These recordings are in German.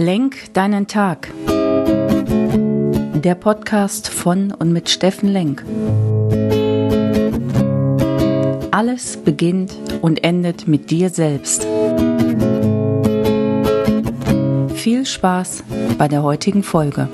Lenk deinen Tag. Der Podcast von und mit Steffen Lenk. Alles beginnt und endet mit dir selbst. Viel Spaß bei der heutigen Folge.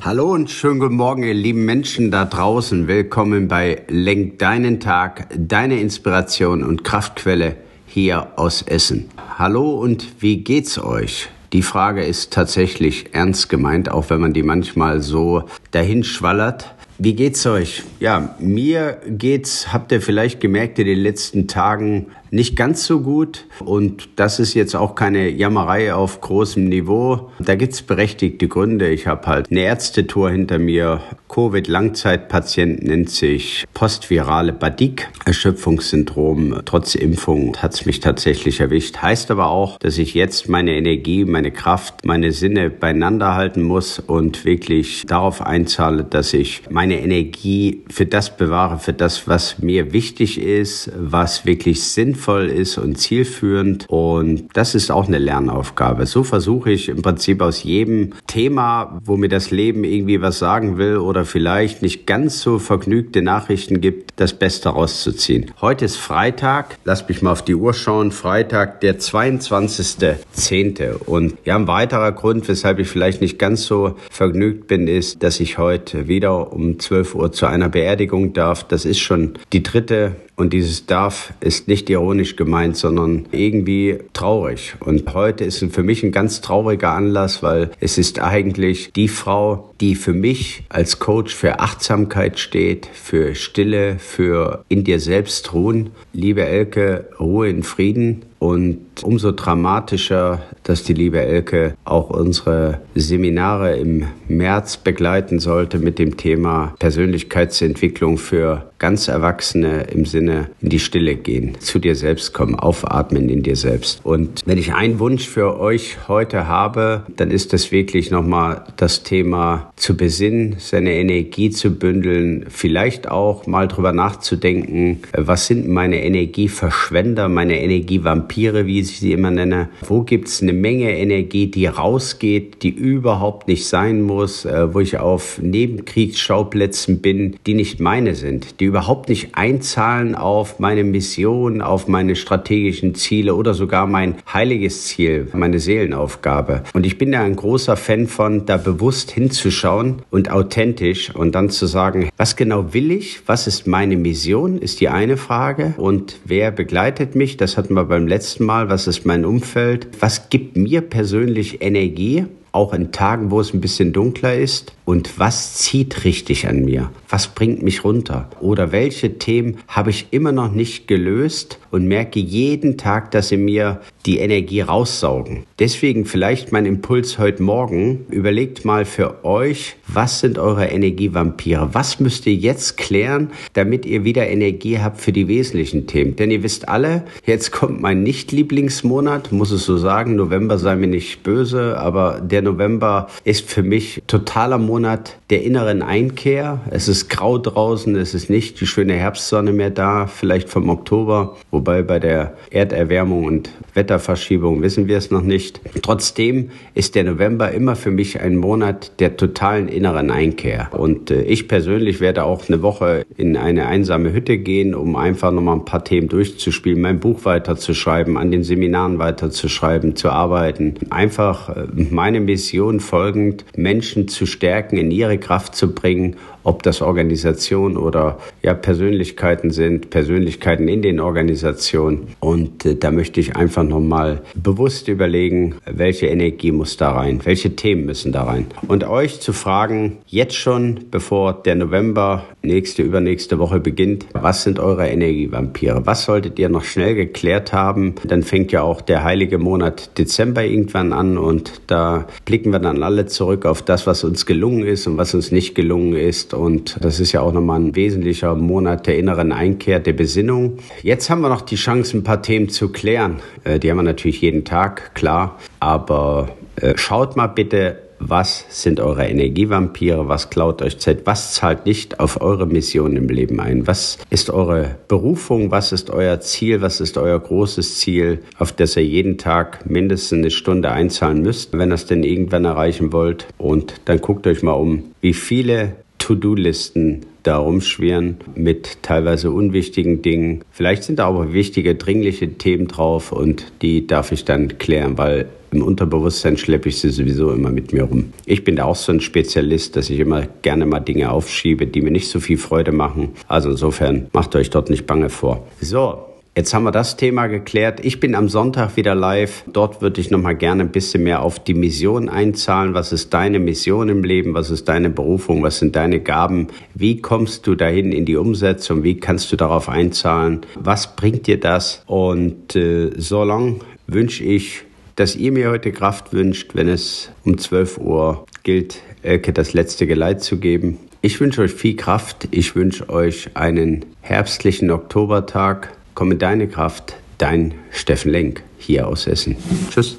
Hallo und schönen guten Morgen, ihr lieben Menschen da draußen. Willkommen bei Lenk deinen Tag, deine Inspiration und Kraftquelle hier aus Essen. Hallo und wie geht's euch? Die Frage ist tatsächlich ernst gemeint, auch wenn man die manchmal so dahin schwallert. Wie geht's euch? Ja, mir geht's, habt ihr vielleicht gemerkt in den letzten Tagen, nicht ganz so gut. Und das ist jetzt auch keine Jammerei auf großem Niveau. Da gibt's berechtigte Gründe. Ich habe halt eine Ärztetour hinter mir. Covid-Langzeitpatient nennt sich postvirale Badik. Erschöpfungssyndrom trotz Impfung hat's mich tatsächlich erwischt. Heißt aber auch, dass ich jetzt meine Energie, meine Kraft, meine Sinne beieinander halten muss und wirklich darauf einzahle, dass ich meine Energie für das bewahre, für das, was mir wichtig ist, was wirklich sinnvoll ist und zielführend. Und das ist auch eine Lernaufgabe. So versuche ich im Prinzip aus jedem Thema, wo mir das Leben irgendwie was sagen will oder vielleicht nicht ganz so vergnügte Nachrichten gibt, das Beste rauszuziehen. Heute ist Freitag. Lass mich mal auf die Uhr schauen. Freitag, der 22.10. Und ja, ein weiterer Grund, weshalb ich vielleicht nicht ganz so vergnügt bin, ist, dass ich heute wieder um 12 Uhr zu einer Beerdigung darf. Das ist schon die dritte und dieses darf ist nicht ironisch gemeint, sondern irgendwie traurig. Und heute ist für mich ein ganz trauriger Anlass, weil es ist eigentlich die Frau, die für mich als Coach für Achtsamkeit steht, für Stille, für in dir selbst ruhen. Liebe Elke, Ruhe in Frieden. Und umso dramatischer, dass die liebe Elke auch unsere Seminare im März begleiten sollte mit dem Thema Persönlichkeitsentwicklung für ganz Erwachsene im Sinne in die Stille gehen, zu dir selbst kommen, aufatmen in dir selbst. Und wenn ich einen Wunsch für euch heute habe, dann ist das wirklich nochmal das Thema zu besinnen, seine Energie zu bündeln, vielleicht auch mal drüber nachzudenken, was sind meine Energieverschwender, meine Energievampire, wie ich sie immer nenne. Wo gibt's eine Menge Energie, die rausgeht, die überhaupt nicht sein muss, äh, wo ich auf Nebenkriegsschauplätzen bin, die nicht meine sind, die überhaupt nicht einzahlen auf meine Mission, auf meine strategischen Ziele oder sogar mein heiliges Ziel, meine Seelenaufgabe. Und ich bin da ein großer Fan von, da bewusst hinzuschauen und authentisch und dann zu sagen, was genau will ich, was ist meine Mission, ist die eine Frage. Und wer begleitet mich, das hatten wir beim letzten Mal, was ist mein Umfeld, was gibt mir persönlich Energie auch in Tagen, wo es ein bisschen dunkler ist? Und was zieht richtig an mir? Was bringt mich runter? Oder welche Themen habe ich immer noch nicht gelöst und merke jeden Tag, dass sie mir die Energie raussaugen? Deswegen vielleicht mein Impuls heute Morgen. Überlegt mal für euch, was sind eure Energievampire? Was müsst ihr jetzt klären, damit ihr wieder Energie habt für die wesentlichen Themen? Denn ihr wisst alle, jetzt kommt mein Nicht-Lieblingsmonat, muss es so sagen. November sei mir nicht böse, aber der November ist für mich totaler Monat der inneren Einkehr. Es ist grau draußen, es ist nicht die schöne Herbstsonne mehr da, vielleicht vom Oktober, wobei bei der Erderwärmung und Wetterverschiebung wissen wir es noch nicht. Trotzdem ist der November immer für mich ein Monat der totalen inneren Einkehr. Und äh, ich persönlich werde auch eine Woche in eine einsame Hütte gehen, um einfach nochmal ein paar Themen durchzuspielen, mein Buch weiterzuschreiben, an den Seminaren weiterzuschreiben, zu arbeiten. Einfach äh, meine Mission folgend, Menschen zu stärken, in ihre Kraft zu bringen ob das Organisationen oder ja, Persönlichkeiten sind, Persönlichkeiten in den Organisationen. Und äh, da möchte ich einfach nochmal bewusst überlegen, welche Energie muss da rein, welche Themen müssen da rein. Und euch zu fragen, jetzt schon, bevor der November nächste, übernächste Woche beginnt, was sind eure Energievampire? Was solltet ihr noch schnell geklärt haben? Dann fängt ja auch der heilige Monat Dezember irgendwann an und da blicken wir dann alle zurück auf das, was uns gelungen ist und was uns nicht gelungen ist und das ist ja auch nochmal ein wesentlicher Monat der inneren Einkehr, der Besinnung. Jetzt haben wir noch die Chance, ein paar Themen zu klären. Äh, die haben wir natürlich jeden Tag, klar. Aber äh, schaut mal bitte, Was sind eure Energievampire? Was klaut euch Zeit? Was zahlt nicht auf eure Mission im Leben ein? Was ist eure Berufung? Was ist euer Ziel? Was ist euer großes Ziel, auf das ihr jeden Tag mindestens eine Stunde einzahlen müsst, wenn ihr es denn irgendwann erreichen wollt? Und dann guckt euch mal um, wie viele To-Do-Listen da rumschwirren mit teilweise unwichtigen Dingen. Vielleicht sind da aber wichtige, dringliche Themen drauf und die darf ich dann klären, weil im Unterbewusstsein schleppe ich sie sowieso immer mit mir rum. Ich bin da auch so ein Spezialist, dass ich immer gerne mal Dinge aufschiebe, die mir nicht so viel Freude machen. Also insofern macht euch dort nicht bange vor. So, Jetzt haben wir das Thema geklärt. Ich bin am Sonntag wieder live. Dort würde ich noch mal gerne ein bisschen mehr auf die Mission einzahlen. Was ist deine Mission im Leben? Was ist deine Berufung? Was sind deine Gaben? Wie kommst du dahin in die Umsetzung? Wie kannst du darauf einzahlen? Was bringt dir das? Und äh, so lang wünsche ich, dass ihr mir heute Kraft wünscht, wenn es um 12 Uhr gilt, Elke das letzte Geleit zu geben. Ich wünsche euch viel Kraft. Ich wünsche euch einen herbstlichen Oktobertag. Komm in deine Kraft, dein Steffen Lenk hier aus Essen. Tschüss.